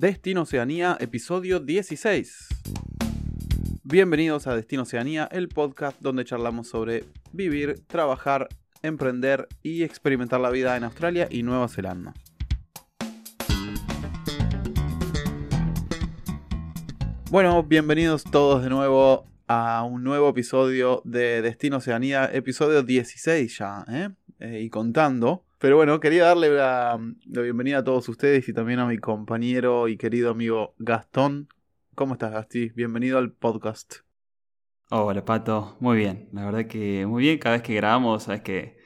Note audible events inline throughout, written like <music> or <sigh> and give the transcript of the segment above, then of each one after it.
Destino Oceanía, episodio 16. Bienvenidos a Destino Oceanía, el podcast donde charlamos sobre vivir, trabajar, emprender y experimentar la vida en Australia y Nueva Zelanda. Bueno, bienvenidos todos de nuevo a un nuevo episodio de Destino Oceanía, episodio 16 ya, ¿eh? Eh, y contando. Pero bueno, quería darle la, bienvenida a todos ustedes y también a mi compañero y querido amigo Gastón. ¿Cómo estás, Gasti? Bienvenido al podcast. Hola, Pato. Muy bien. La verdad que muy bien. Cada vez que grabamos, sabes que,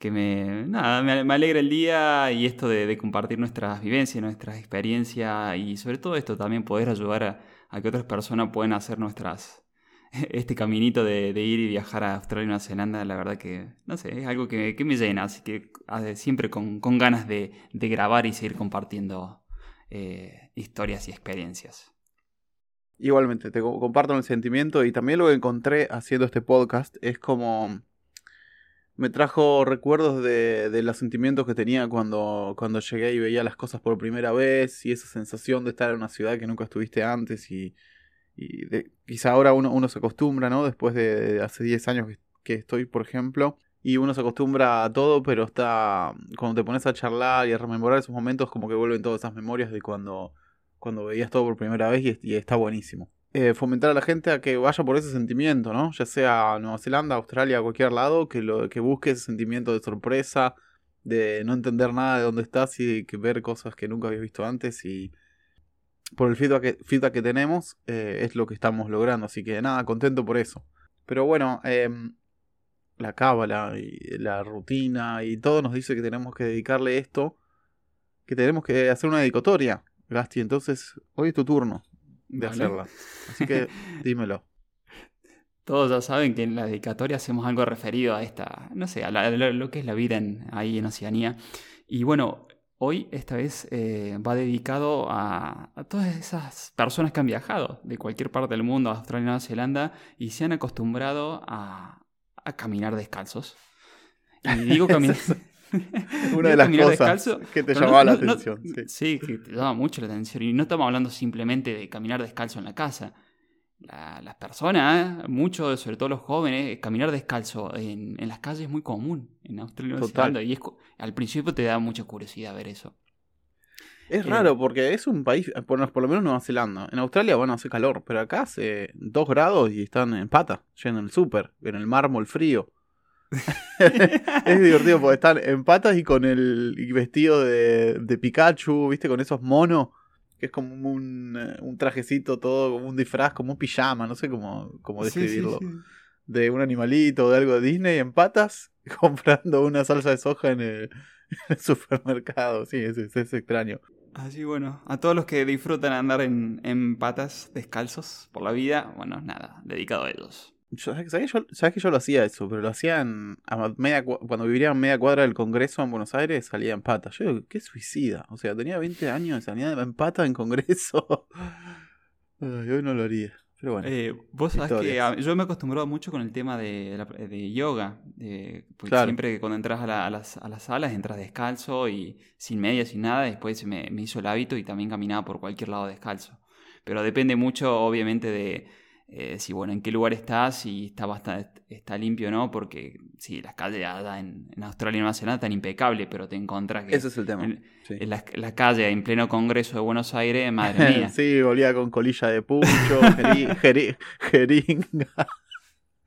que me, nada, me, alegra el día y esto de, compartir nuestras vivencias, nuestras experiencias y sobre todo esto también poder ayudar a, a que otras personas puedan hacer nuestras, <laughs> este caminito de, ir y viajar a Australia y Nueva Zelanda, la verdad que, no sé, es algo que, me llena, así que siempre con, ganas de, grabar y seguir compartiendo eh, historias y experiencias. Igualmente, te comparto el sentimiento y también lo que encontré haciendo este podcast es como me trajo recuerdos de, de, los sentimientos que tenía cuando, cuando llegué y veía las cosas por primera vez y esa sensación de estar en una ciudad que nunca estuviste antes y, y quizá ahora uno, se acostumbra, ¿no? Después de, hace 10 años que, estoy, por ejemplo, y uno se acostumbra a todo, pero está, cuando te pones a charlar y a rememorar esos momentos, como que vuelven todas esas memorias de cuando, cuando veías todo por primera vez y, está buenísimo. Eh, fomentar a la gente a que vaya por ese sentimiento, ¿no? Ya sea Nueva Zelanda, Australia, cualquier lado, que, lo, que busque ese sentimiento de sorpresa, de no entender nada de dónde estás y que ver cosas que nunca habías visto antes y por el feedback que, feedback que tenemos, eh, es lo que estamos logrando. Así que nada, contento por eso. Pero bueno, em, la cábala y la rutina y todo nos dice que tenemos que dedicarle esto, que tenemos que hacer una dedicatoria, Gasti. Entonces, hoy es tu turno de hacerla. Así que <laughs> dímelo. Todos ya saben que en la dedicatoria hacemos algo referido a esta, no sé, a, lo que es la vida en, ahí en Oceanía. Y bueno, Hoy, esta vez, eh, va dedicado a, todas esas personas que han viajado de cualquier parte del mundo, a Australia y Nueva Zelanda, y se han acostumbrado a, caminar descalzos. Y <laughs> digo caminar. <laughs> Una de las cosas que te llamaba la atención. sí. que te llama mucho la atención. Y no estamos hablando simplemente de caminar descalzo en la casa las personas, muchos, sobre todo los jóvenes, caminar descalzo en, las calles es muy común en Australia y Zelanda. Y al principio te da mucha curiosidad ver eso. Es eh, raro porque es un país, por, lo menos Nueva Zelanda. En Australia, bueno, hace calor, pero acá hace 2 grados y están en pata, yendo en el súper, en el mármol frío. <laughs> es divertido porque están en patas y con el vestido de, de Pikachu, viste, con esos monos que es como un, eh, un, trajecito todo, como un disfraz, como un pijama, no sé cómo, cómo describirlo. De un animalito, de algo de Disney en patas, <laughs> comprando una salsa de soja en el, <laughs> supermercado. Sí, es, es, extraño. Así bueno, a todos los que disfrutan andar en, en patas descalzos por la vida, bueno, nada, dedicado a ellos. ¿Sabes, que yo lo hacía eso? Pero lo hacía a media, cuando vivía en media cuadra del Congreso en Buenos Aires, salía en pata. Yo digo, qué suicida. O sea, tenía 20 años y salía en pata en Congreso. <laughs> hoy no lo haría. Pero bueno. Eh, vos sabés que yo me he acostumbrado mucho con el tema de, de yoga. porque siempre que cuando entras a, las, a, las, salas entras descalzo y sin medias, sin nada. Después me, me hizo el hábito y también caminaba por cualquier lado descalzo. Pero depende mucho, obviamente, de eh, si bueno, en qué lugar estás, si está bastante, está limpio o no, porque si las calles en, en, Australia y Nueva Zelanda están impecables, pero te encontras que Ese es el tema. En, la, calle en pleno Congreso de Buenos Aires, <laughs> madre mía. sí, volvía con colilla de pucho, <laughs> jeringa,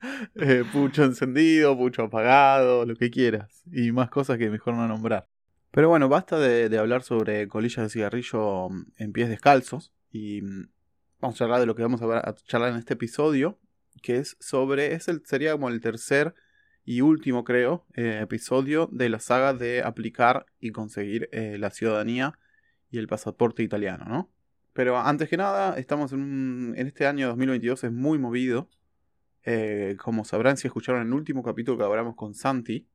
<laughs> eh, pucho encendido, pucho apagado, lo que quieras, y más cosas que mejor no nombrar. Pero bueno, basta de, de hablar sobre colillas de cigarrillo en pies descalzos y vamos a hablar de lo que vamos a, charlar en este episodio, que es sobre, es el, sería como el tercer y último, creo, eh, episodio de la saga de aplicar y conseguir eh, la ciudadanía y el pasaporte italiano, ¿no? Pero antes que nada, estamos en, en este año 2022, es muy movido. Eh, como sabrán si escucharon el último capítulo que hablamos con Santi,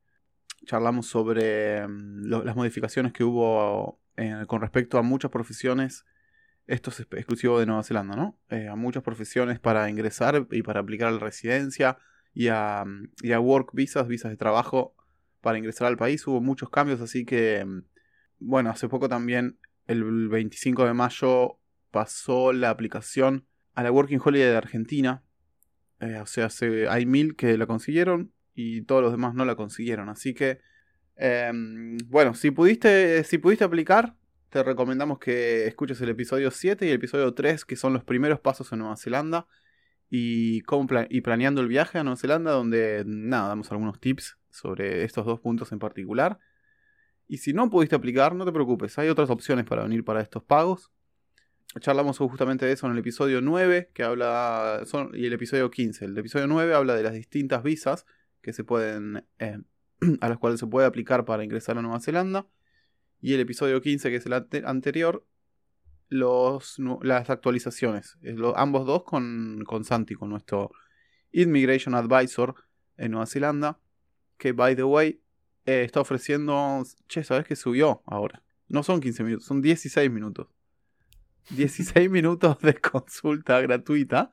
charlamos sobre mm, las modificaciones que hubo con respecto a muchas profesiones esto es exclusivo de Nueva Zelanda, ¿no? Eh, a muchas profesiones para ingresar y para aplicar a la residencia y a, y a work visas, visas de trabajo para ingresar al país. Hubo muchos cambios, así que, bueno, hace poco también el 25 de mayo pasó la aplicación a la Working Holiday de Argentina. Eh, o sea, hay mil que la consiguieron y todos los demás no la consiguieron. Así que, em, bueno, si pudiste, si pudiste aplicar, te recomendamos que escuches el episodio 7 y el episodio 3, que son los primeros pasos en Nueva Zelanda y, y planeando el viaje a Nueva Zelanda, donde nada, damos algunos tips sobre estos dos puntos en particular. Y si no pudiste aplicar, no te preocupes, hay otras opciones para venir para estos pagos. Charlamos justamente de eso en el episodio 9, que habla, y el episodio 15. El episodio 9 habla de las distintas visas que se pueden, eh, <clears throat> a las cuales se puede aplicar para ingresar a Nueva Zelanda. Y el episodio 15, que es el anterior, los, las actualizaciones. ambos dos con, con Santi, con nuestro Immigration Advisor en Nueva Zelanda. Que, by the way, eh, está ofreciendo. Che, ¿sabes que subió ahora? No son 15 minutos, son 16 minutos. 16 <laughs> minutos de consulta gratuita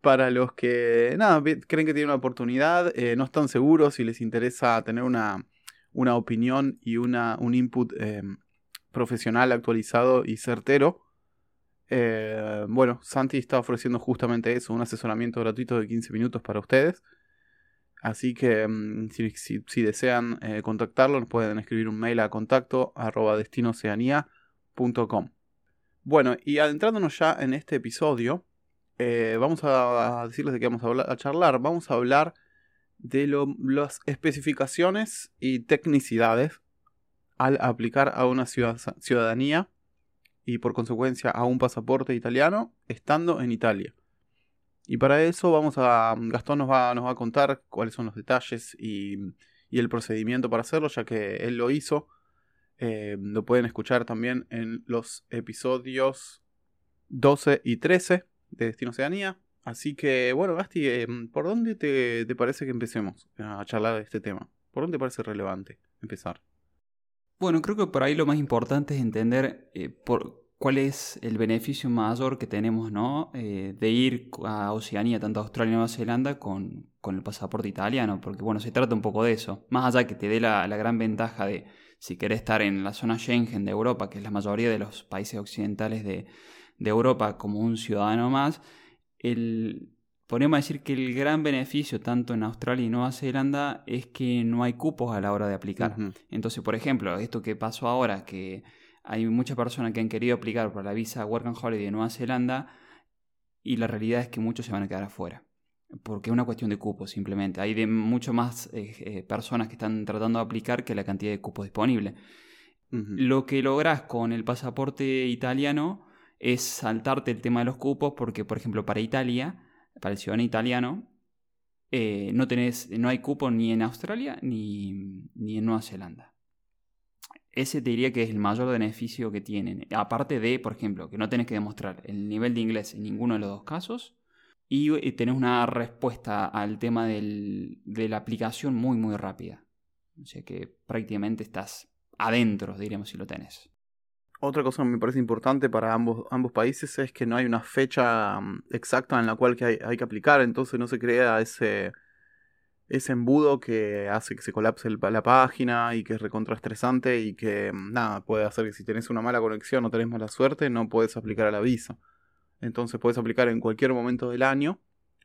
para los que, nada, creen que tienen una oportunidad, eh, no están seguros si les interesa tener una, una opinión y una, un input em, profesional actualizado y certero. Eh, bueno, Santi está ofreciendo justamente eso, un asesoramiento gratuito de 15 minutos para ustedes. Así que em, si, desean eh, contactarlo, nos pueden escribir un mail a contacto arroba Bueno, y adentrándonos ya en este episodio, eh, vamos a decirles de qué vamos a, a charlar. Vamos a hablar de las especificaciones y tecnicidades al aplicar a una ciudadanía y por consecuencia a un pasaporte italiano estando en Italia. Y para eso vamos a. Gastón nos va, nos va a contar cuáles son los detalles y, el procedimiento para hacerlo, ya que él lo hizo. Eh, lo pueden escuchar también en los episodios 12 y 13 de Destino Oceanía. Así que, bueno, Gasti, eh, ¿por dónde te, parece que empecemos a charlar de este tema? ¿Por dónde te parece relevante empezar? Bueno, creo que por ahí lo más importante es entender eh, por cuál es el beneficio mayor que tenemos, ¿no? Eh, de ir a Oceanía, tanto a Australia y Nueva Zelanda, con, el pasaporte italiano, porque, bueno, se trata un poco de eso. Más allá que te dé la, gran ventaja de, si querés estar en la zona Schengen de Europa, que es la mayoría de los países occidentales de, de Europa, como un ciudadano más, el, podemos decir que el gran beneficio tanto en Australia y Nueva Zelanda es que no hay cupos a la hora de aplicar. Entonces, por ejemplo, esto que pasó ahora, que hay muchas personas que han querido aplicar para la visa Work and Holiday de Nueva Zelanda y la realidad es que muchos se van a quedar afuera. Porque es una cuestión de cupos simplemente. Hay de mucho más eh, eh, personas que están tratando de aplicar que la cantidad de cupos disponibles. Lo que logras con el pasaporte italiano es saltarte el tema de los cupos porque, por ejemplo, para Italia, para el ciudadano italiano, eh, no, tenés, no hay cupo ni en Australia ni, ni, en Nueva Zelanda. Ese te diría que es el mayor beneficio que tienen. Aparte de, por ejemplo, que no tenés que demostrar el nivel de inglés en ninguno de los dos casos. Y eh, tenés una respuesta al tema del, de la aplicación muy, muy rápida. O sea que prácticamente estás adentro, diríamos, si lo tenés. Otra cosa que me parece importante para ambos, ambos países es que no hay una fecha mm, exacta en la cual que hay, que aplicar, entonces no se crea ese, ese embudo que hace que se colapse la página y que es recontraestresante y que mm, nada, puede hacer que si tenés una mala conexión o tenés mala suerte no puedes aplicar a la visa. Entonces puedes aplicar en cualquier momento del año,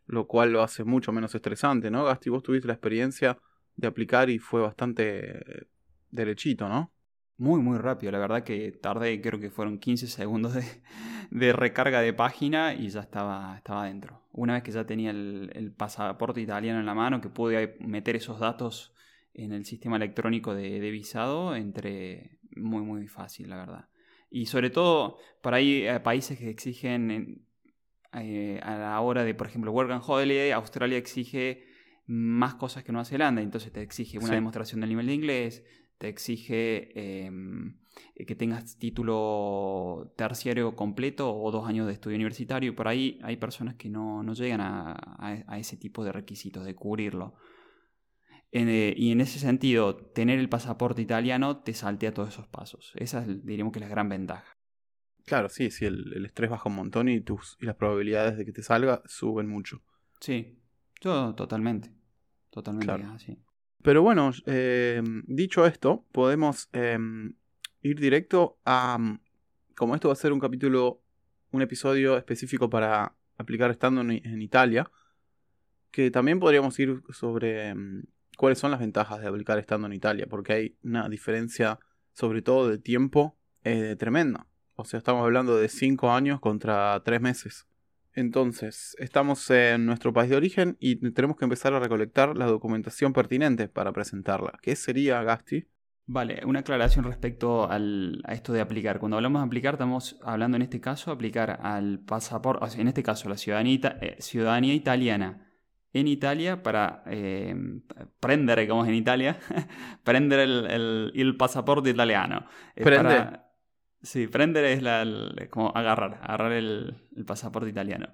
lo cual lo hace mucho menos estresante, ¿no? Gasti, vos tuviste la experiencia de aplicar y fue bastante derechito, ¿no? Muy, muy rápido. La verdad que tardé, creo que fueron 15 segundos <laughs> de, recarga de página y ya estaba, estaba dentro. Una vez que ya tenía el, pasaporte italiano en la mano, que pude meter esos datos en el sistema electrónico de, visado, entré muy, muy fácil, la verdad. Y sobre todo, para ahí eh, países que exigen eh, a la hora de, por ejemplo, Work and Holiday, Australia exige más cosas que Nueva Zelanda, entonces te exige una demostración del nivel de inglés, te exige em, que tengas título terciario completo o dos años de estudio universitario. Y por ahí hay personas que no, llegan a, ese tipo de requisitos, de cubrirlo. Eh, y en ese sentido, tener el pasaporte italiano te saltea todos esos pasos. Esa es, diríamos que es la gran ventaja. Claro, sí, sí, el, estrés baja un montón y, tus, y las probabilidades de que te salga suben mucho. Sí, todo totalmente. Totalmente así. Pero bueno, eh, dicho esto, podemos eh, ir directo a como esto va a ser un capítulo, un episodio específico para aplicar estando en, Italia, que también podríamos ir sobre mm, cuáles son las ventajas de aplicar estando en Italia, porque hay una diferencia, sobre todo de tiempo, eh, tremenda. O sea, estamos hablando de 5 años contra 3 meses. Entonces, estamos en nuestro país de origen y tenemos que empezar a recolectar la documentación pertinente para presentarla. ¿Qué sería, Gasti? Vale, una aclaración respecto a esto de aplicar. Cuando hablamos de aplicar, estamos hablando en este caso aplicar al pasaporte, en este caso la ciudadanía, eh, ciudadanía italiana en Italia para eh, prender, digamos en Italia, <laughs> prender el, pasaporte italiano. Sí, prender es la, como agarrar, agarrar el, pasaporte italiano.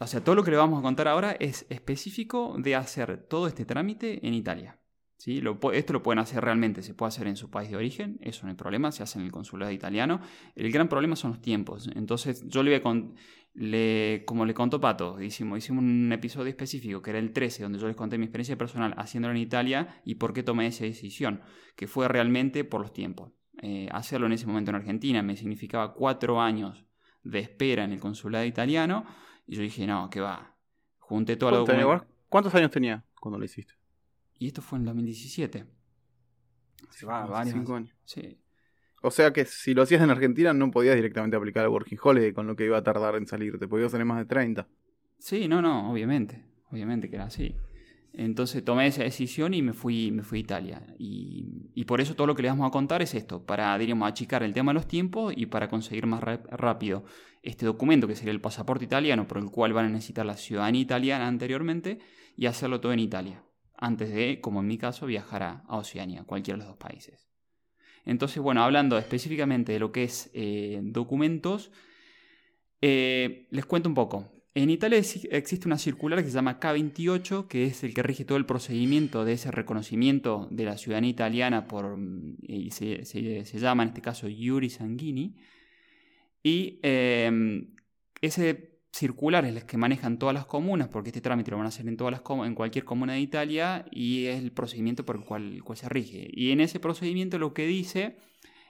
o sea, todo lo que le vamos a contar ahora es específico de hacer todo este trámite en Italia esto lo pueden hacer realmente, se puede hacer en su país de origen, eso no hay problema, se hace en el consulado italiano. El gran problema son los tiempos. Entonces, yo le voy a con, como le contó Pato, hicimos, hicimos un episodio específico que era el 13, donde yo les conté mi experiencia personal haciéndolo en Italia y por qué tomé esa decisión, que fue realmente por los tiempos. Eh, hacerlo en ese momento en Argentina me significaba cuatro años de espera en el consulado italiano y yo dije, no, que va. Junté toda la documentación. ¿Cuántos años tenía cuando lo hiciste? Y esto fue en 2017. Se va, varios cinco años. Sí. O sea que si lo hacías en Argentina no podías directamente aplicar el Working Holiday con lo que iba a tardar en salir. Te podías tener más de 30. Sí, no, no, obviamente. Obviamente que era así. Entonces tomé esa decisión y me fui, me fui a Italia. Y, por eso todo lo que les vamos a contar es esto, para, diríamos, achicar el tema de los tiempos y para conseguir más rápido este documento, que sería el pasaporte italiano, por el cual van a necesitar la ciudadanía italiana anteriormente, y hacerlo todo en Italia antes de, como en mi caso, viajar a, Oceania, cualquiera de los dos países. Entonces, bueno, hablando específicamente de lo que es eh, documentos, eh, les cuento un poco. En Italia existe una circular que se llama K28, que es el que rige todo el procedimiento de ese reconocimiento de la ciudadanía italiana por, mm, y se, llama en este caso Yuri Sanguini. Y eh, ese circulares las que manejan todas las comunas, porque este trámite lo van a hacer en, todas las en cualquier comuna de Italia y es el procedimiento por el cual, se rige. Y en ese procedimiento lo que dice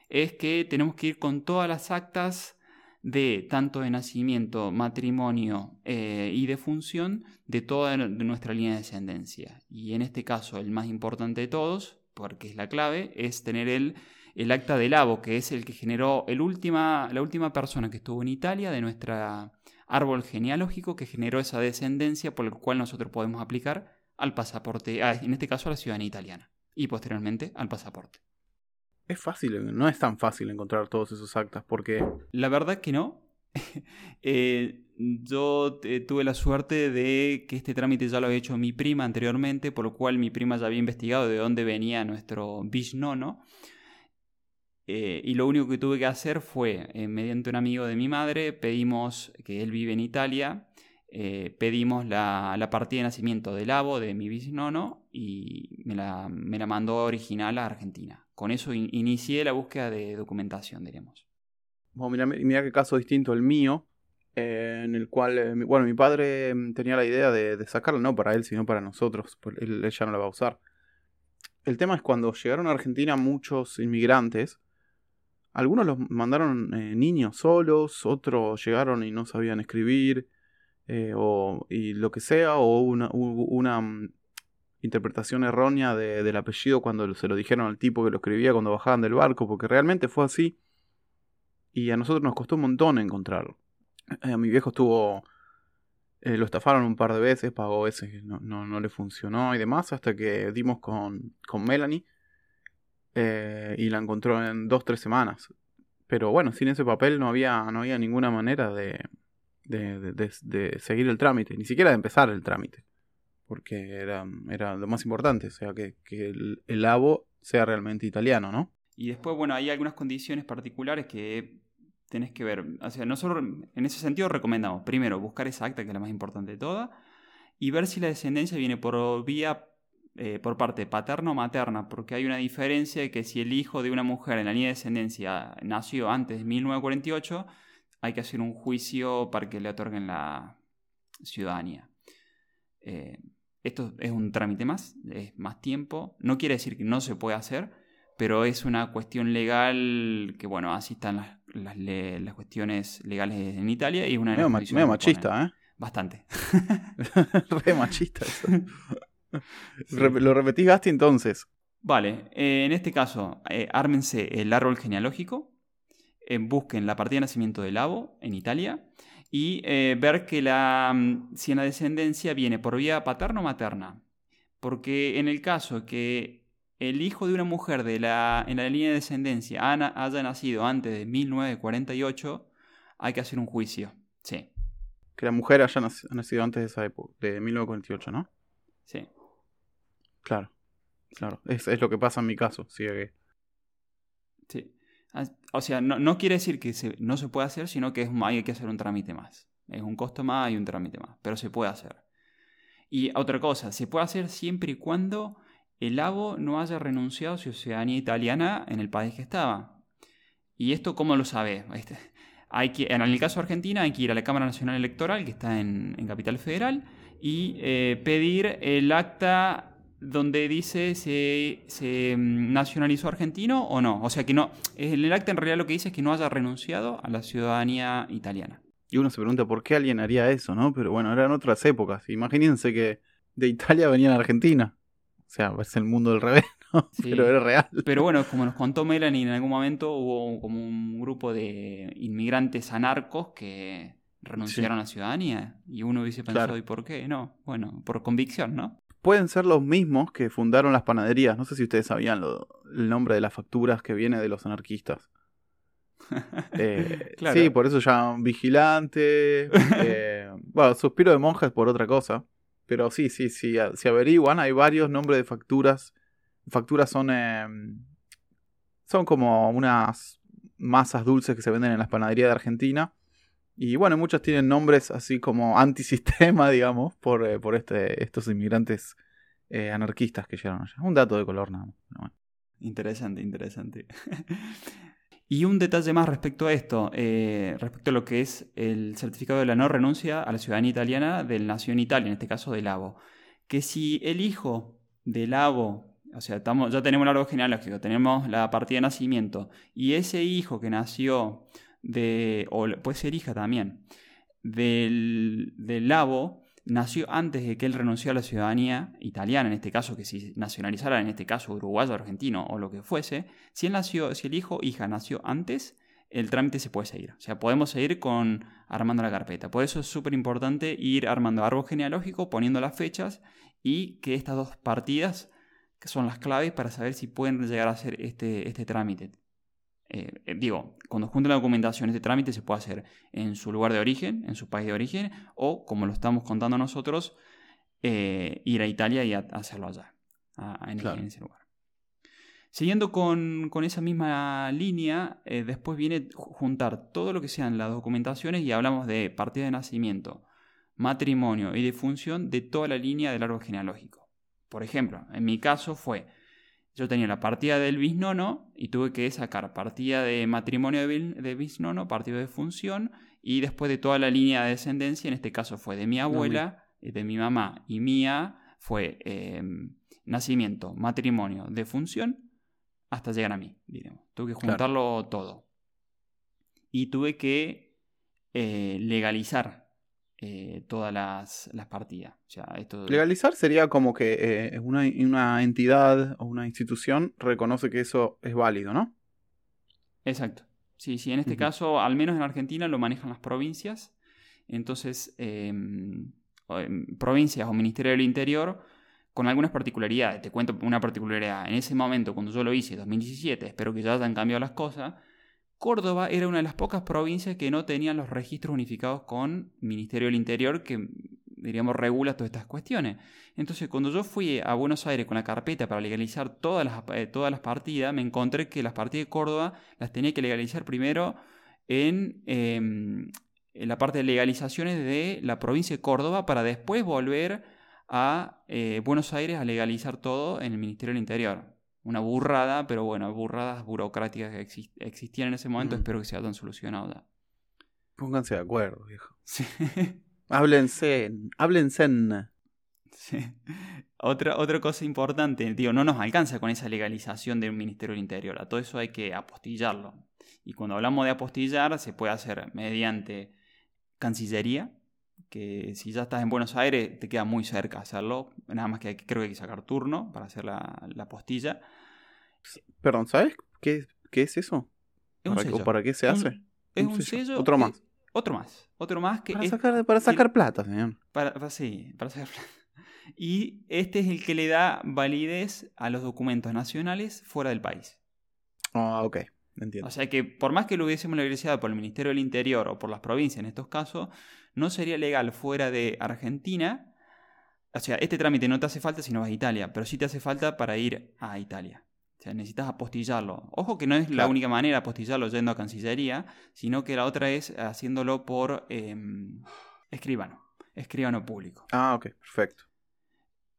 es que tenemos que ir con todas las actas de tanto de nacimiento, matrimonio eh, y de función de toda nuestra línea de descendencia. Y en este caso, el más importante de todos, porque es la clave, es tener el, el acta del Labo, que es el que generó el última, la última persona que estuvo en Italia de nuestra árbol genealógico que generó esa descendencia por el cual nosotros podemos aplicar al pasaporte, ah, en este caso a la ciudadanía italiana, y posteriormente al pasaporte. Es fácil, no es tan fácil encontrar todos esos actas, porque... La verdad que no. <laughs> Eh, yo eh, tuve la suerte de que este trámite ya lo había hecho mi prima anteriormente, por lo cual mi prima ya había investigado de dónde venía nuestro bisnono. Eh, y lo único que tuve que hacer fue, eh, mediante un amigo de mi madre, pedimos, que él vive en Italia, pedimos la, partida de nacimiento del abo de mi bisnono y me la, me la mandó original a Argentina. Con eso inicié la búsqueda de documentación, diremos. Bueno, mira, qué caso distinto el mío, en el cual, bueno, mi padre mm, tenía la idea de, de, sacarla, no para él, sino para nosotros, pues él, él no la va a usar. El tema es cuando llegaron a Argentina muchos inmigrantes, algunos los mandaron eh, niños solos, otros llegaron y no sabían escribir, eh, o, y lo que sea, o una, una mm, interpretación errónea del apellido cuando se lo dijeron al tipo que lo escribía cuando bajaban del barco, porque realmente fue así. Y a nosotros nos costó un montón encontrarlo. Eh, a mi viejo estuvo... lo estafaron un par de veces, pagó veces, no, no, no le funcionó y demás, hasta que dimos con, con Melanie eh, y la encontró en dos, tres semanas. Pero bueno, sin ese papel no había, no había ninguna manera de, de, seguir el trámite, ni siquiera de empezar el trámite. Porque era, era lo más importante, o sea, que, el, el abo sea realmente italiano, ¿no? Y después, bueno, hay algunas condiciones particulares que tenés que ver. O sea, nosotros en ese sentido recomendamos, primero, buscar esa acta, que es la más importante de todas, y ver si la descendencia viene por vía eh, por parte paterna o materna, porque hay una diferencia de que si el hijo de una mujer en la línea de descendencia nació antes de 1948, hay que hacer un juicio para que le otorguen la ciudadanía. Eh, esto es un trámite más, es más tiempo. No quiere decir que no se puede hacer, pero es una cuestión legal que, bueno, así están las, las cuestiones legales en Italia y una de medio, las medio machista, ¿eh? Bastante. <laughs> <laughs> Re machista eso. Lo repetís, Gasti, entonces. Vale, eh, en este caso, eh, ármense el árbol genealógico, eh, busquen la partida de nacimiento del Lavo en Italia y ver que la, mm, si en la descendencia viene por vía paterna o materna. Porque en el caso que el hijo de una mujer de la, en la línea de descendencia haya nacido antes de 1948, hay que hacer un juicio. Sí. Que la mujer haya nacido antes de esa época, de 1948, ¿no? Sí. Claro. Claro, es, es, lo que pasa en mi caso. Sí. sí. O sea, no, quiere decir que no se puede hacer, sino que hay que hacer un trámite más. Es un costo más y un trámite más, pero se puede hacer. Y otra cosa, se puede hacer siempre y cuando el abo no haya renunciado a su ciudadanía italiana en el país que estaba. ¿Y esto cómo lo sabe? Este, hay que, en el caso de Argentina hay que ir a la Cámara Nacional Electoral, que está en, en Capital Federal, y eh, pedir el acta donde dice se, se mm, nacionalizó argentino o no. O sea que no, el acta en realidad lo que dice es que no haya renunciado a la ciudadanía italiana. Y uno se pregunta por qué alguien haría eso, ¿no? Pero bueno, eran otras épocas. Imagínense que de Italia venían a Argentina. O sea, es el mundo del revés, ¿no? <laughs> pero era real. Pero bueno, como nos contó Melanie, en algún momento hubo como un grupo de inmigrantes anarcos que renunciaron a la ciudadanía. Y uno hubiese pensado, ¿y por qué? No, bueno, por convicción, ¿no? Pueden ser los mismos que fundaron las panaderías. No sé si ustedes sabían el nombre de las facturas que viene de los anarquistas. <laughs> Eh, sí, por eso llaman vigilante. <laughs> Eh, bueno, suspiro de monjas por otra cosa. Pero sí, sí, sí. Si averiguan, hay varios nombres de facturas. Facturas son. Em, son como unas masas dulces que se venden en las panaderías de Argentina. Y bueno, muchos tienen nombres así como antisistema, <laughs> digamos, por, eh, por este, estos inmigrantes eh, anarquistas que llegaron allá. Un dato de color nada más. Interesante, interesante. <laughs> y un detalle más respecto a esto, eh, respecto a lo que es el certificado de la no renuncia a la ciudadanía italiana del Nación Italia, en este caso del ABO. Que si el hijo del ABO, o sea, estamos, ya tenemos el árbol genealógico, tenemos la partida de nacimiento, y ese hijo que nació de, o puede ser hija también, del, del Lavo nació antes de que él renunció a la ciudadanía italiana, en este caso, que si nacionalizara, en este caso, uruguayo, argentino o lo que fuese, si nació, si el hijo hija nació antes, el trámite se puede seguir. O sea, podemos seguir con armando la carpeta. Por eso es súper importante ir armando árbol genealógico, poniendo las fechas y que estas dos partidas que son las claves para saber si pueden llegar a hacer este, este trámite. Eh, eh, digo, cuando junten la documentación, este trámite se puede hacer en su lugar de origen, en su país de origen, o como lo estamos contando nosotros, eh, ir a Italia y hacerlo allá, en, ese lugar. Siguiendo con, esa misma línea, después viene juntar todo lo que sean las documentaciones y hablamos de partida de nacimiento, matrimonio y defunción de toda la línea del árbol genealógico. Por ejemplo, en mi caso fue yo tenía la partida del bisnono y tuve que sacar partida de matrimonio de bisnono, partida de función y después de toda la línea de descendencia, en este caso fue de mi abuela, de mi mamá y mía, fue em, nacimiento, matrimonio, de función, hasta llegar a mí, diremos. Tuve que juntarlo todo. Y tuve que eh, legalizar eh, todas las, partidas. Legalizar sería como que eh, una, una, entidad o una institución reconoce que eso es válido, ¿no? Exacto. Sí, sí, en este caso, al menos en Argentina, lo manejan las provincias. Entonces, em, em, provincias o Ministerio del Interior, con algunas particularidades. Te cuento una particularidad. En ese momento, cuando yo lo hice, 2017, espero que ya hayan cambiado las cosas Córdoba era una de las pocas provincias que no tenían los registros unificados con Ministerio del Interior que, diríamos, regula todas estas cuestiones. Entonces, cuando yo fui a Buenos Aires con la carpeta para legalizar todas las, eh, todas las partidas, me encontré que las partidas de Córdoba las tenía que legalizar primero en, em, la parte de legalizaciones de la provincia de Córdoba para después volver a eh, Buenos Aires a legalizar todo en el Ministerio del Interior una burrada, pero bueno, burradas burocráticas que existían en ese momento, espero que se hayan solucionado. Pónganse de acuerdo, viejo. <laughs> Sí. háblense, háblense. Sí. Otra, otra cosa importante, digo, no nos alcanza con esa legalización del Ministerio del Interior, a todo eso hay que apostillarlo. Y cuando hablamos de apostillar, se puede hacer mediante Cancillería, que si ya estás en Buenos Aires te queda muy cerca hacerlo, nada más que creo que hay que sacar turno para hacer la, la apostilla. Perdón, ¿sabes qué, qué es eso? Es ¿Para, sello. ¿O para qué se Un- hace? Es Un un sello. sello. Otro más. Otro más. Otro más que Para es- sacar, para sacar plata, señor. Para, para- sí, para hacer <laughs> Y este es el que le da validez a los documentos nacionales fuera del país. Ah, ok. Entiendo. O sea que por más que lo hubiésemos legalizado por el Ministerio del Interior o por las provincias en estos casos, no sería legal fuera de Argentina. O sea, este trámite no te hace falta si no vas a Italia, pero sí te hace falta para ir a Italia. O sea, necesitas apostillarlo. Ojo que no es la Claro. única manera de apostillarlo yendo a Cancillería, sino que la otra es haciéndolo por em, escribano, escribano público. Ah, ok. Perfecto.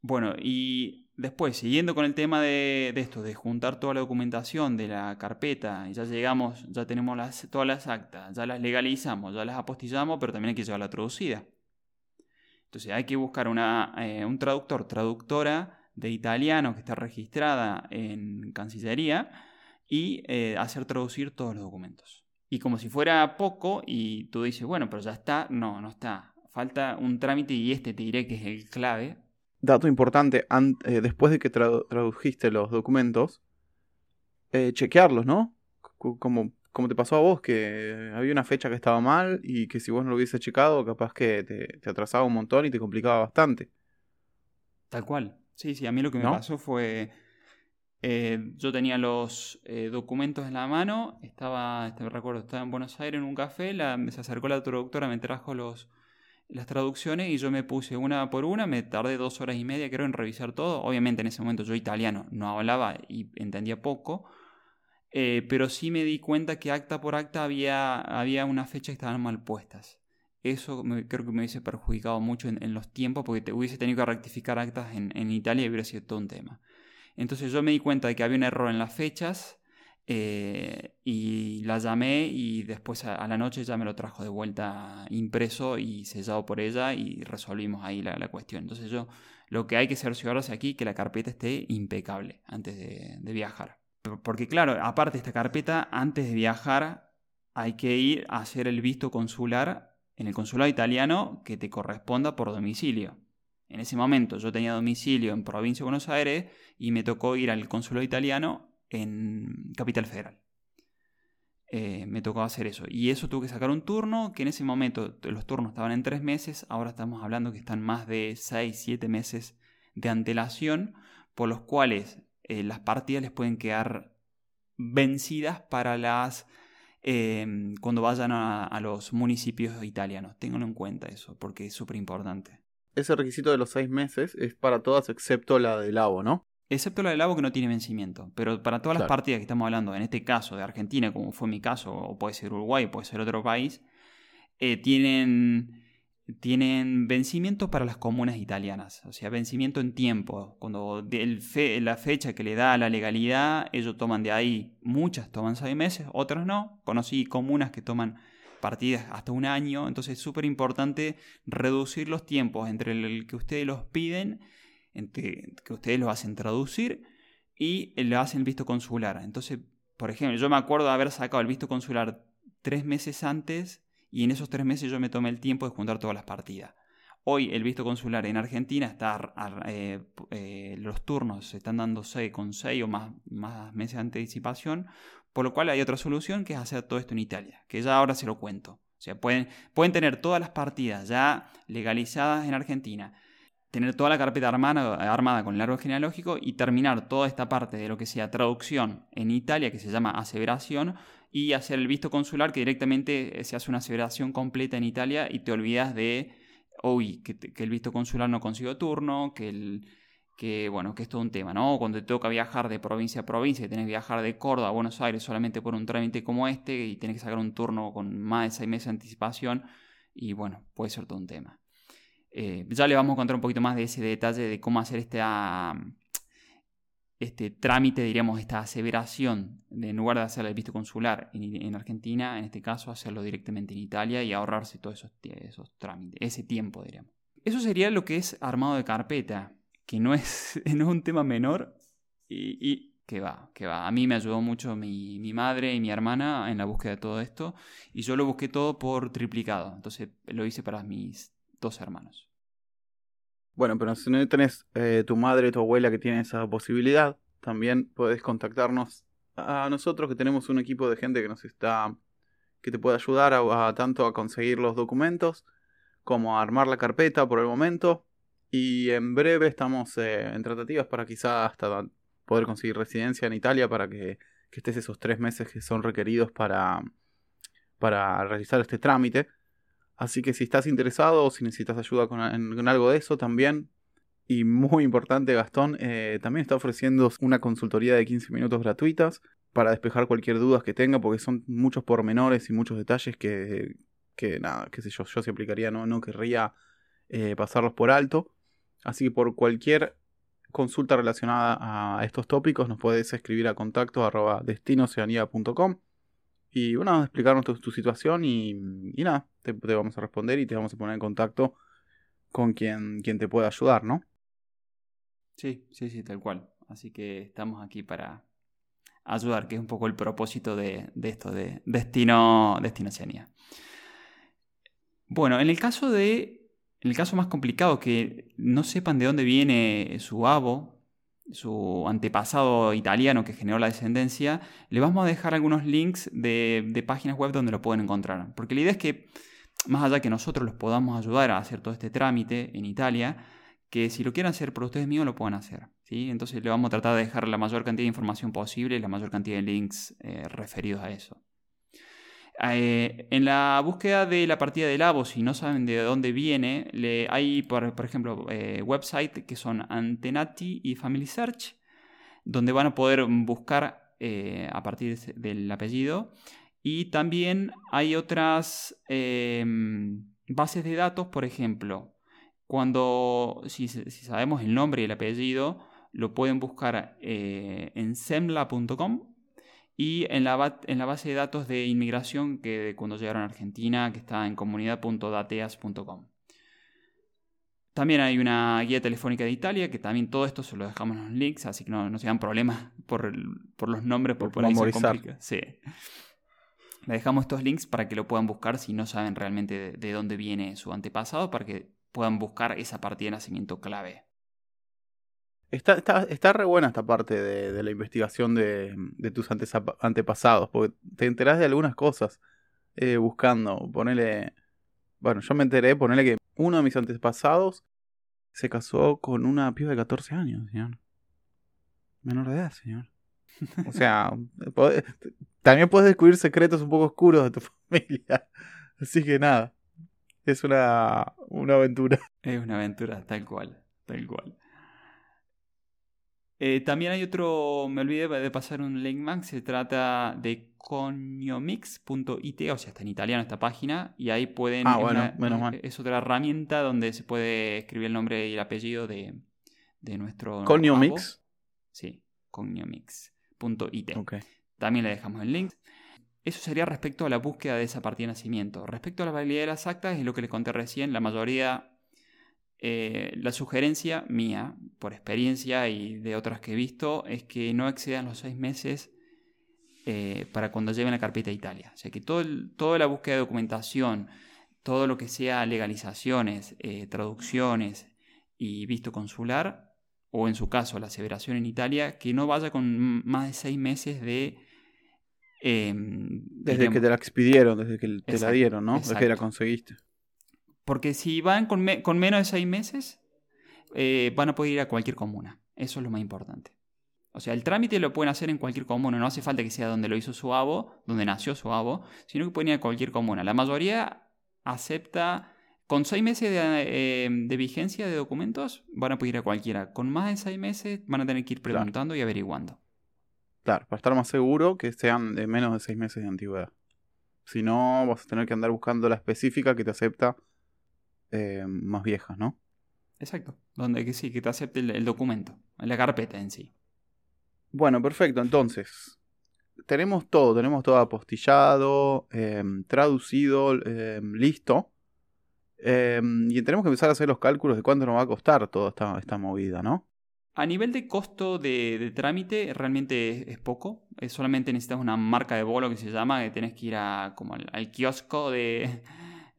Bueno, y después, siguiendo con el tema de, esto, de juntar toda la documentación de la carpeta, y ya llegamos, ya tenemos todas las actas, ya las legalizamos, ya las apostillamos, pero también hay que llevarla traducida. Entonces hay que buscar una, eh, un traductor, traductora de italiano que está registrada en Cancillería y eh, hacer traducir todos los documentos. Y como si fuera poco, y tú dices, bueno, pero ya está, no, no está. Falta un trámite y este te diré que es el clave, Dato importante, an- eh, después de que tradu- tradujiste los documentos, eh, chequearlos, ¿no? C- Como, como te pasó a vos, que había una fecha que estaba mal y que si vos no lo hubieses checado, capaz que te, te atrasaba un montón y te complicaba bastante. Tal cual. Sí, sí, a mí lo que me ¿No? pasó fue. eh, yo tenía los eh, documentos en la mano, estaba, este, me recuerdo, estaba en Buenos Aires en un café, la, se acercó la traductora, me trajo los, las traducciones y yo me puse una por una, me tardé dos horas y media creo en revisar todo. Obviamente en ese momento yo italiano no hablaba y entendía poco, eh, pero sí me di cuenta que acta por acta había, había unas fechas que estaban mal puestas. Eso me- creo que me hubiese perjudicado mucho en, los tiempos porque te hubiese tenido que rectificar actas en, en Italia y hubiera sido todo un tema. Entonces yo me di cuenta de que había un error en las fechas eh, y la llamé y después a, la noche ya me lo trajo de vuelta impreso y sellado por ella y resolvimos ahí la, cuestión. Entonces yo lo que hay que cerciorarse aquí que la carpeta esté impecable antes de, de viajar. Por- Porque claro, aparte esta carpeta, antes de viajar hay que ir a hacer el visto consular en el consulado italiano que te corresponda por domicilio. En ese momento yo tenía domicilio en Provincia de Buenos Aires y me tocó ir al consulado italiano en Capital Federal. Eh, me tocó hacer eso. Y eso tuve que sacar un turno, que en ese momento los turnos estaban en tres meses, ahora estamos hablando que están más de seis, siete meses de antelación, por los cuales eh, las partidas les pueden quedar vencidas para las eh, cuando vayan a, los municipios italianos. Ténganlo en cuenta eso, porque es súper importante. Ese requisito de los seis meses es para todas excepto la del Labo, ¿no? Excepto la del que no tiene vencimiento. Pero para todas las partidas que estamos hablando, en este caso de Argentina, como fue mi caso, o puede ser Uruguay, puede ser otro país, eh, tienen, tienen vencimiento para las comunas italianas. O sea, vencimiento en tiempo. Cuando el fe- la fecha que le da la legalidad, ellos toman de ahí. Muchas toman seis meses, otras no. Conocí comunas que toman partidas hasta un año. Entonces es súper importante reducir los tiempos entre el que ustedes los piden que ustedes lo hacen traducir y lo hacen el visto consular. Entonces, por ejemplo, yo me acuerdo de haber sacado el visto consular tres meses antes y en esos tres meses yo me tomé el tiempo de juntar todas las partidas. Hoy el visto consular en Argentina está, eh, eh, los turnos se están dando seis, con seis o más, más meses de anticipación, por lo cual hay otra solución que es hacer todo esto en Italia, que ya ahora se lo cuento. O sea, pueden, pueden tener todas las partidas ya legalizadas en Argentina, tener toda la carpeta armada, armada con el árbol genealógico y terminar toda esta parte de lo que sea traducción en Italia, que se llama aseveración, y hacer el visto consular, que directamente se hace una aseveración completa en Italia y te olvidas de, uy, que, el visto consular no consigo turno, que el que bueno, que es todo un tema, ¿no? Cuando te toca viajar de provincia a provincia, y tenés que viajar de Córdoba a Buenos Aires solamente por un trámite como este y tenés que sacar un turno con más de seis meses de anticipación y bueno, puede ser todo un tema. Eh, ya le vamos a contar un poquito más de ese detalle de cómo hacer este, ah, este trámite, diríamos, esta aseveración, de, en lugar de hacer el visto consular en, en Argentina, en este caso, hacerlo directamente en Italia y ahorrarse todos esos, esos trámites, ese tiempo, diríamos. Eso sería lo que es armado de carpeta, que no es, <laughs> no es un tema menor y, y que va, que va. A mí me ayudó mucho mi, mi, madre y mi hermana en la búsqueda de todo esto. Y yo lo busqué todo por triplicado. Entonces lo hice para mis dos hermanos. Bueno, pero si no tenés eh, tu madre tu abuela que tiene esa posibilidad, también podés contactarnos a nosotros que tenemos un equipo de gente que nos está que te puede ayudar a, tanto a conseguir los documentos como a armar la carpeta por el momento y en breve estamos eh, en tratativas para quizás hasta poder conseguir residencia en Italia para que, estés esos tres meses que son requeridos para, para realizar este trámite. Así que si estás interesado o si necesitas ayuda con, algo de eso también, y muy importante Gastón, eh, también está ofreciendo una consultoría de 15 minutos gratuitas para despejar cualquier duda que tenga, porque son muchos pormenores y muchos detalles que, que nada, qué sé yo, yo se aplicaría, no, no querría eh, pasarlos por alto. Así que por cualquier consulta relacionada a estos tópicos nos puedes escribir a contacto y bueno, explicarnos tu, situación y, nada, te, vamos a responder y te vamos a poner en contacto con quien, quien te pueda ayudar, ¿no? Sí, sí, sí, tal cual. Así que estamos aquí para ayudar, que es un poco el propósito de, esto, de Destino, Destino Oceanía. Bueno, en el caso de. En el caso más complicado, que no sepan de dónde viene su abo, su antepasado italiano que generó la descendencia, le vamos a dejar algunos links de, páginas web donde lo pueden encontrar. Porque la idea es que, más allá que nosotros los podamos ayudar a hacer todo este trámite en Italia, que si lo quieren hacer por ustedes mismos lo puedan hacer. ¿sí? Entonces le vamos a tratar de dejar la mayor cantidad de información posible y la mayor cantidad de links eh, referidos a eso. Eh, en la búsqueda de la partida del Labo, si no saben de dónde viene, hay, por, ejemplo, eh, websites que son Antenati y Family Search, donde van a poder buscar eh, a partir del apellido. Y también hay otras em, bases de datos, por ejemplo, cuando, si, si, sabemos el nombre y el apellido, lo pueden buscar en semla.com y en la, en la base de datos de inmigración que cuando llegaron a Argentina, que está en comunidad.dateas.com. También hay una guía telefónica de Italia, que también todo esto se lo dejamos en los links, así que no, no se dan problemas por, por los nombres, por, por ahí Sí. Le dejamos estos links para que lo puedan buscar si no saben realmente de, de dónde viene su antepasado, para que puedan buscar esa partida de nacimiento clave. Está, está, está, re buena esta parte de, la investigación de, tus antepasados, porque te enterás de algunas cosas eh, buscando. Ponele. Bueno, yo me enteré, ponele que uno de mis antepasados se casó con una piba de 14 años, señor. Menor de edad, señor. <laughs> O sea, también puedes descubrir secretos un poco oscuros de tu <laughs> familia. Así que nada, es una, una aventura. Es una aventura, tal cual, tal cual. Eh, también hay otro, me olvidé de pasar un link más, se trata de cognomix.it, o sea, está en italiano esta página, y ahí pueden... Ah, bueno, menos mal. Es otra herramienta donde se puede escribir el nombre y el apellido de, de nuestro... Cognomix. Sí, cognomix.it. También le dejamos el link. Eso sería respecto a la búsqueda de esa partida de nacimiento. Respecto a la validez de las actas, es lo que les conté recién, la mayoría eh, la sugerencia mía, por experiencia y de otras que he visto, es que no excedan los seis meses eh, para cuando lleven la carpeta a Italia. O sea que todo toda la búsqueda de documentación, todo lo que sea legalizaciones, eh, traducciones y visto consular, o en su caso la aseveración en Italia, que no vaya con más de seis meses de... Em, desde que te la expidieron, desde que te la dieron, ¿no? Desde que la conseguiste. Porque si van con, menos de seis meses, eh, van a poder ir a cualquier comuna. Eso es lo más importante. O sea, el trámite lo pueden hacer en cualquier comuna. No hace falta que sea donde lo hizo su abo, donde nació su abo, sino que pueden ir a cualquier comuna. La mayoría acepta. Con seis meses de, eh, vigencia de documentos, van a poder ir a cualquiera. Con más de seis meses, van a tener que ir preguntando y averiguando. Claro, para estar más seguro que sean de menos de seis meses de antigüedad. Si no, vas a tener que andar buscando la específica que te acepta eh, más viejas, ¿no? Exacto, donde que sí, que te acepte el, documento, la carpeta en sí. Bueno, perfecto, entonces, tenemos todo, tenemos todo apostillado, em, traducido, em, listo. Em, y tenemos que empezar a hacer los cálculos de cuánto nos va a costar toda esta, esta movida, ¿no? A nivel de costo de, trámite, realmente es, poco. solamente necesitas una marca de bolo que se llama, que tenés que ir a, como al, kiosco de...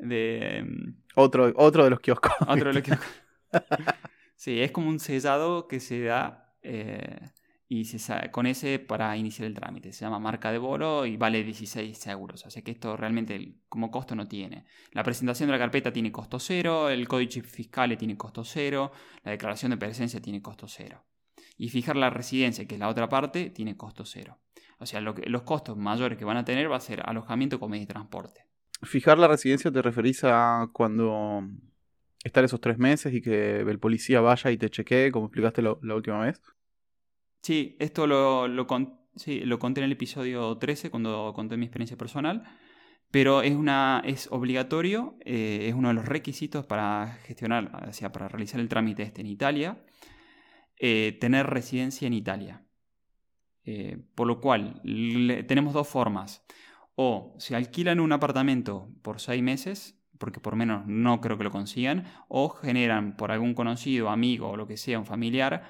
de otro, otro de los kioscos. Otro de los kioscos. <laughs> sí, es como un sellado que se da eh, y se, con ese para iniciar el trámite. Se llama marca de bolo y vale 16 euros. Así que esto realmente como costo no tiene. La presentación de la carpeta tiene costo cero, el código fiscal tiene costo cero, la declaración de presencia tiene costo cero. Y fijar la residencia, que es la otra parte, tiene costo cero. O sea, los costos mayores que van a tener va a ser alojamiento, comida y transporte. Fijar la residencia te referís a cuando estar esos tres meses y que el policía vaya y te chequee, como explicaste la última vez. Sí, esto lo, lo, lo conté en el episodio 13 cuando conté mi experiencia personal, pero es, una, es obligatorio, eh, es uno de los requisitos para gestionar, o sea, para realizar el trámite este en Italia, eh, tener residencia en Italia. Eh, por lo cual, tenemos dos formas. O se alquilan un apartamento por seis meses, porque por menos no creo que lo consigan, o generan por algún conocido, amigo o lo que sea, un familiar,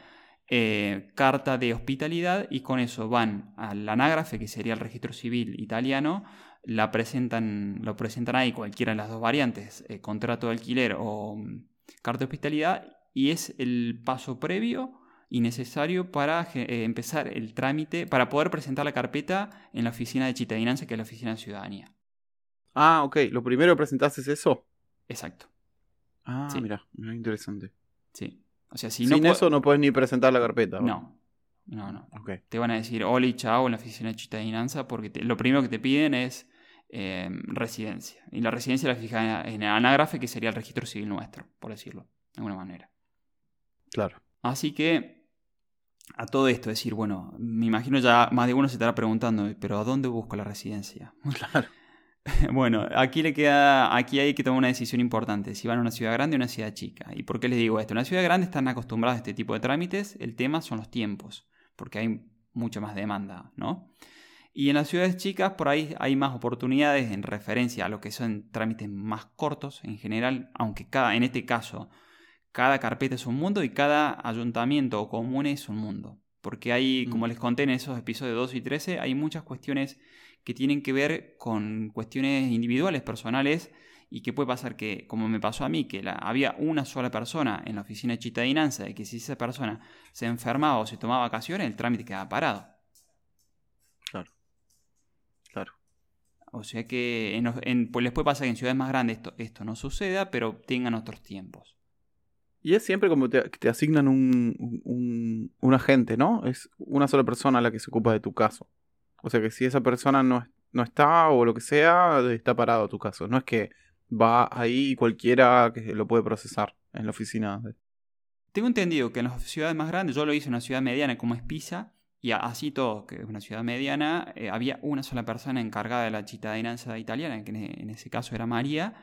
eh, carta de hospitalidad y con eso van al anágrafe, que sería el registro civil italiano, la presentan, lo presentan ahí cualquiera de las dos variantes, eh, contrato de alquiler o mm, carta de hospitalidad, y es el paso previo y necesario para eh, empezar el trámite, para poder presentar la carpeta en la oficina de cittadinanza, que es la oficina de ciudadanía. Ah, ok. ¿Lo primero que presentaste es eso? Exacto. Ah, mira, interesante. Sí. O sea, si Sin eso no puedes ni presentar la carpeta. No, no, no. Te van a decir Oli, chao en la oficina de ciudadanía porque lo primero que te piden es em, residencia. Y la residencia la fija en el anágrafe, que sería el registro civil nuestro, por decirlo de alguna manera. Claro. Así que, a todo esto, decir, bueno, me imagino ya más de uno se estará preguntando, pero ¿a dónde busco la residencia? Claro. <laughs> Bueno, aquí le queda, aquí hay que tomar una decisión importante, si van a una ciudad grande o una ciudad chica. ¿Y por qué les digo esto? En una ciudad grande están acostumbrados a este tipo de trámites, el tema son los tiempos, porque hay mucha más demanda, ¿no? Y en las ciudades chicas por ahí hay más oportunidades en referencia a lo que son trámites más cortos en general, aunque cada, en este caso cada carpeta es un mundo y cada ayuntamiento o comune es un mundo. Porque hay, como mm. les conté en esos episodios 2 y 13, hay muchas cuestiones que tienen que ver con cuestiones individuales, personales, y que puede pasar que, como me pasó a mí, que la, había una sola persona en la oficina de Chitadinanza y que si esa persona se enfermaba o se tomaba vacaciones, el trámite quedaba parado. Claro. Claro. O sea que pues les puede pasar que en ciudades más grandes esto, esto no suceda, pero tengan otros tiempos. Y es siempre como te, te asignan un, un, un, agente, ¿no? Es una sola persona la que se ocupa de tu caso. O sea que si esa persona no, no está o lo que sea, está parado tu caso. No es que va ahí cualquiera que lo puede procesar en la oficina. Tengo entendido que en las ciudades más grandes, yo lo hice en una ciudad mediana como es Pisa, y así todo, que es una ciudad mediana, eh, había una sola persona encargada de la cittadinanza italiana, que en ese caso era María.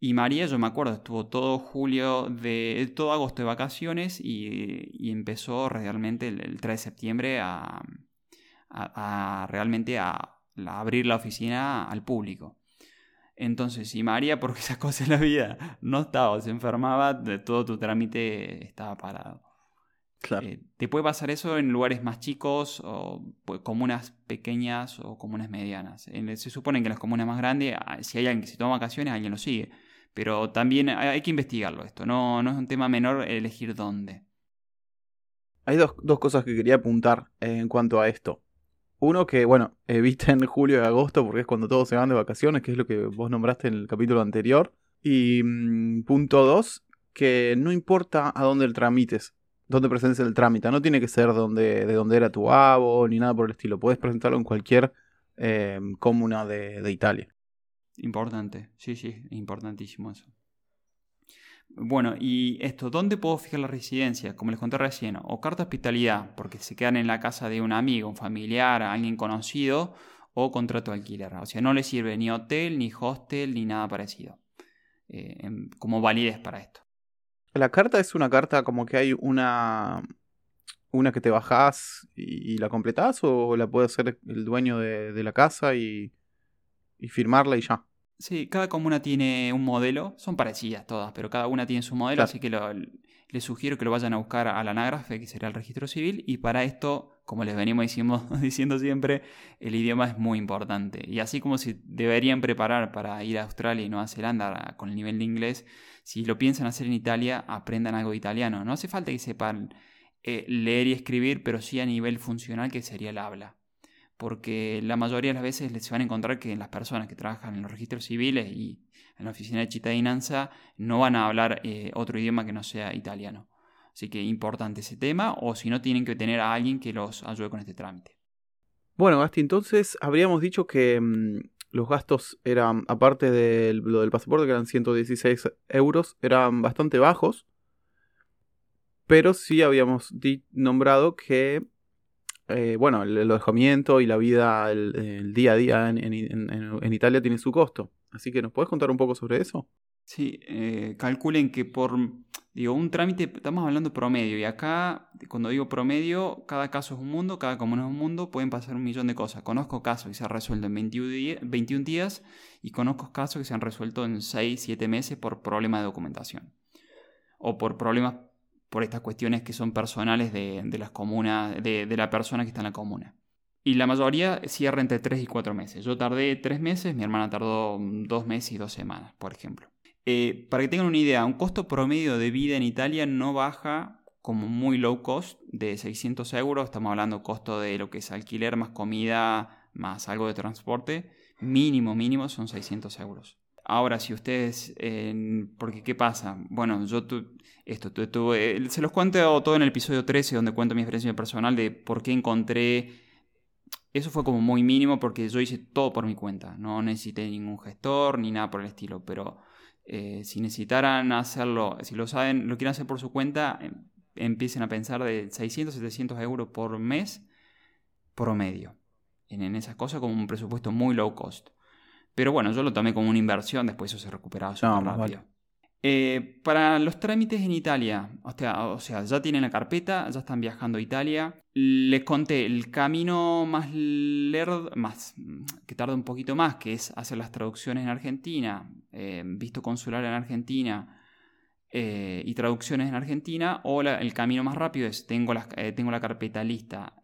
Y María, yo me acuerdo, estuvo todo julio, de todo agosto de vacaciones y, empezó realmente el, el, 3 de septiembre a, a, realmente a, abrir la oficina al público. Entonces, si María, porque esas <laughs> cosas en la vida, no estaba o se enfermaba, de todo tu trámite estaba parado. Claro. Eh, te puede pasar eso en lugares más chicos, o pues, comunas pequeñas o comunas medianas. se supone que en las comunas más grandes, ah, si hay alguien que se toma vacaciones, alguien lo sigue. Pero también hay, que investigarlo esto. No, no es un tema menor elegir dónde. Hay dos, dos cosas que quería apuntar en cuanto a esto. Uno que, bueno, <laughs> eviten julio y agosto porque es cuando todos se van de vacaciones, que es lo que vos nombraste en el capítulo anterior. Y mm, punto dos, que no importa a dónde el tramites, dónde presentes el trámite, no tiene que ser donde, de donde era tu abo ni nada por el estilo. Puedes presentarlo en cualquier eh, comuna de Italia. Importante, sí, sí, importantísimo eso. Bueno, y esto, ¿dónde puedo fijar la residencia? Como les conté recién, o carta de hospitalidad, porque se quedan en la casa de un amigo, un familiar, alguien conocido, o contrato de alquiler. O sea, no le sirve ni hotel, ni hostel, ni nada parecido. Eh, como validez para esto. La carta es una carta como que hay una, una que te bajás y, la completás, o la puede hacer el dueño de, la casa y firmarla y ya. Sí, cada comuna tiene un modelo, son parecidas todas, pero cada una tiene su modelo, así que les sugiero que lo vayan a buscar a la anágrafe, que será el registro civil, y para esto, como les venimos diciendo, <laughs> diciendo siempre, el idioma es muy importante. Y así como si deberían preparar para ir a Australia y Nueva Zelanda con el nivel de inglés, si lo piensan hacer en Italia, aprendan algo de italiano. No hace falta que sepan eh, leer y escribir, pero sí a nivel funcional, que sería el habla porque la mayoría de las veces se van a encontrar que las personas que trabajan en los registros civiles y en la oficina de cittadinanza no van a hablar eh, otro idioma que no sea italiano. Así que importante ese tema, o si no, tienen que tener a alguien que los ayude con este trámite. Bueno, Gasti, entonces habríamos dicho que mm, los gastos eran, aparte de lo del pasaporte, que eran 116 euros, eran bastante bajos. Pero sí habíamos nombrado que eh, bueno, el, alojamiento y la vida, el, día a día en, Italia tiene su costo. Así que, ¿nos puedes contar un poco sobre eso? Sí, eh, calculen que por, digo, un trámite, estamos hablando promedio, y acá, cuando digo promedio, cada caso es un mundo, cada comuna es un mundo, pueden pasar un millón de cosas. Conozco casos que se han resuelto en 21, 21 días y conozco casos que se han resuelto en 6, 7 meses por problemas de documentación o por problemas por estas cuestiones que son personales de, las comunas, de, la persona que está en la comuna. Y la mayoría cierra entre 3 y 4 meses. Yo tardé 3 meses, mi hermana tardó 2 meses y 2 semanas, por ejemplo. Eh, para que tengan una idea, un costo promedio de vida en Italia no baja como muy low cost de 600 euros. Estamos hablando costo de lo que es alquiler más comida más algo de transporte. Mínimo, mínimo son 600 euros. Ahora, si ustedes, porque ¿qué pasa? Bueno, yo esto, tuve, se los cuento todo en el episodio 13, donde cuento mi experiencia personal de por qué encontré, eso fue como muy mínimo porque yo hice todo por mi cuenta, no necesité ningún gestor ni nada por el estilo, pero eh, si necesitaran hacerlo, si lo saben, lo quieren hacer por su cuenta, em, empiecen a pensar de 600, 700 euros por mes promedio en esas cosas como un presupuesto muy low cost. Pero bueno, yo lo tomé como una inversión, después eso se recuperaba súper rápido. Eh, para los trámites en Italia, o sea, o sea, ya tienen la carpeta, ya están viajando a Italia. Les conté el camino más lerdo, más que tarda un poquito más, que es hacer las traducciones en Argentina, eh, visto consular en Argentina eh, y traducciones en Argentina. O el camino más rápido es tengo, tengo la carpeta lista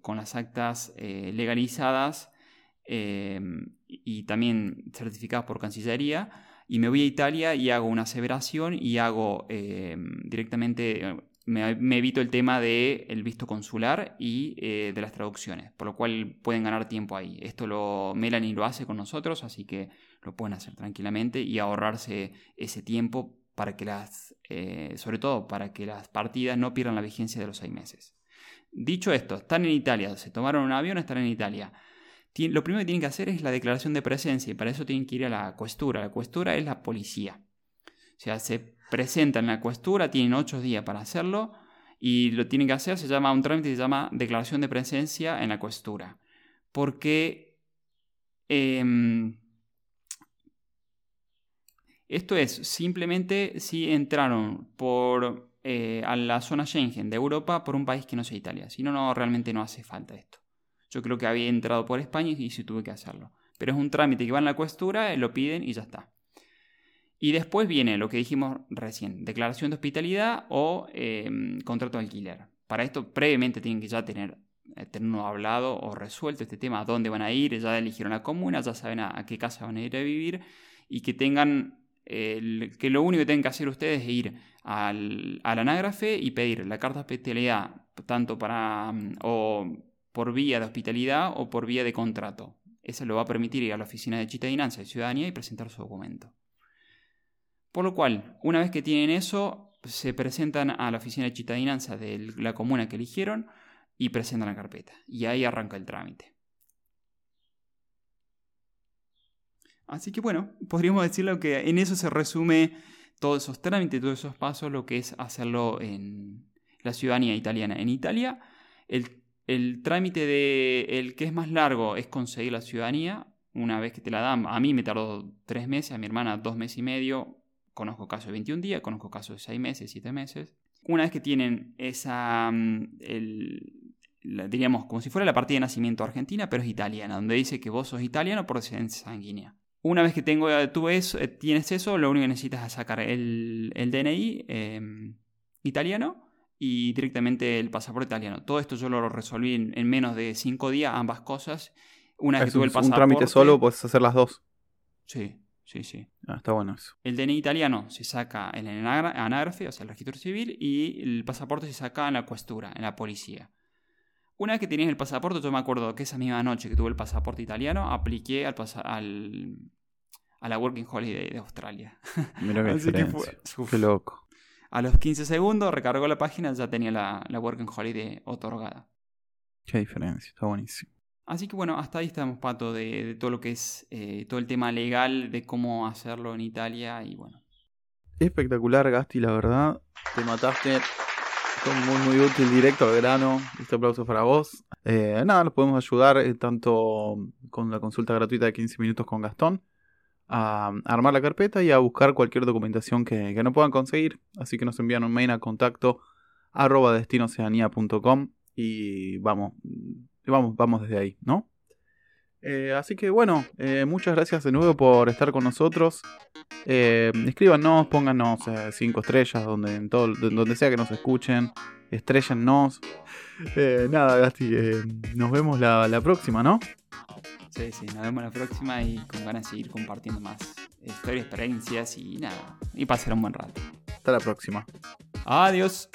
con las actas legalizadas y también certificadas por Cancillería. Y me voy a Italia y hago una aseveración y hago eh, directamente, eh, me, evito el tema del el visto consular y eh, de las traducciones, por lo cual pueden ganar tiempo ahí. Esto lo Melanie lo hace con nosotros, así que lo pueden hacer tranquilamente y ahorrarse ese tiempo para que las, sobre todo para que las partidas no pierdan la vigencia de los seis meses. Dicho esto, están en Italia, se tomaron un avión, están en Italia lo primero que tienen que hacer es la declaración de presencia y para eso tienen que ir a la cuestura. La cuestura es la policía. O sea, se presentan en la cuestura, tienen ocho días para hacerlo y lo tienen que hacer, se llama un trámite, se llama declaración de presencia en la cuestura. Porque em, esto es simplemente si entraron por, eh, a la zona Schengen de Europa por un país que no sea Italia. Si no, no, realmente no hace falta esto. Yo creo que había entrado por España y sí tuve que hacerlo. Pero es un trámite que va en la cuestura, eh, lo piden y ya está. Y después viene lo que dijimos recién, declaración de hospitalidad o em, contrato de alquiler. Para esto previamente tienen que ya tener, eh, hablado o resuelto este tema, a dónde van a ir, ya eligieron la comuna, ya saben a, qué casa van a ir a vivir y que tengan, que lo único que tienen que hacer ustedes es ir al, al anágrafe y pedir la carta de hospitalidad, tanto para, mm, por vía de hospitalidad o por vía de contrato. Eso lo va a permitir ir a la oficina de cittadinanza y ciudadanía y presentar su documento. Por lo cual, una vez que tienen eso, se presentan a la oficina de cittadinanza de la comuna que eligieron y presentan la carpeta. Y ahí arranca el trámite. Así que bueno, podríamos decirlo que en eso se resume todos esos trámites, todos esos pasos, lo que es hacerlo en la ciudadanía italiana. En Italia, el el trámite de el que es más largo es conseguir la ciudadanía. Una vez que te la dan, a mí me tardó tres meses, a mi hermana dos meses y medio. Conozco casos de 21 días, conozco casos de 6 meses, 7 meses. Una vez que tienen esa, mm, diríamos, como si fuera la partida de nacimiento argentina, pero es italiana, donde dice que vos sos italiano por descendencia sanguínea. Una vez que tengo, tú eso, eh, tienes eso, lo único que necesitas es sacar el, el DNI em, italiano y directamente el pasaporte italiano. Todo esto yo lo resolví en, menos de cinco días, ambas cosas. Una vez que tuve el pasaporte. Un trámite solo, puedes hacer las dos. Sí, sí, sí. Ah, está bueno eso. El DNI italiano se saca en el anágrafe, o sea, el registro civil, y el pasaporte se saca en la cuestura, en la policía. Una vez que tenías el pasaporte, yo me acuerdo que esa misma noche que tuve el pasaporte italiano, apliqué al, al a la Working Holiday de Australia. Mira qué <laughs> Qué loco. A los 15 segundos recargó la página, ya tenía la, la Working Holiday otorgada. Qué diferencia, está buenísimo. Así que bueno, hasta ahí estamos, Pato, de, todo lo que es eh, todo el tema legal, de cómo hacerlo en Italia y bueno. Espectacular, Gasti, la verdad. Te mataste. Muy, muy útil, directo al grano. Este aplauso para vos. Eh, nada, nos podemos ayudar eh, tanto con la consulta gratuita de 15 minutos con Gastón a, armar la carpeta y a buscar cualquier documentación que, no puedan conseguir. Así que nos envían un mail a contacto arroba destinoceanía.com y vamos, vamos, vamos desde ahí, ¿no? Eh, así que bueno, eh, muchas gracias de nuevo por estar con nosotros. Eh, escríbanos, pónganos cinco estrellas donde, todo, sea que nos escuchen. Estrellanos. <laughs> nada, Gasti, nos vemos la, próxima, ¿no? Sí, sí, nos vemos la próxima y con ganas de seguir compartiendo más eh, historias, experiencias y nada. Y pasar un buen rato. Hasta la próxima. Adiós.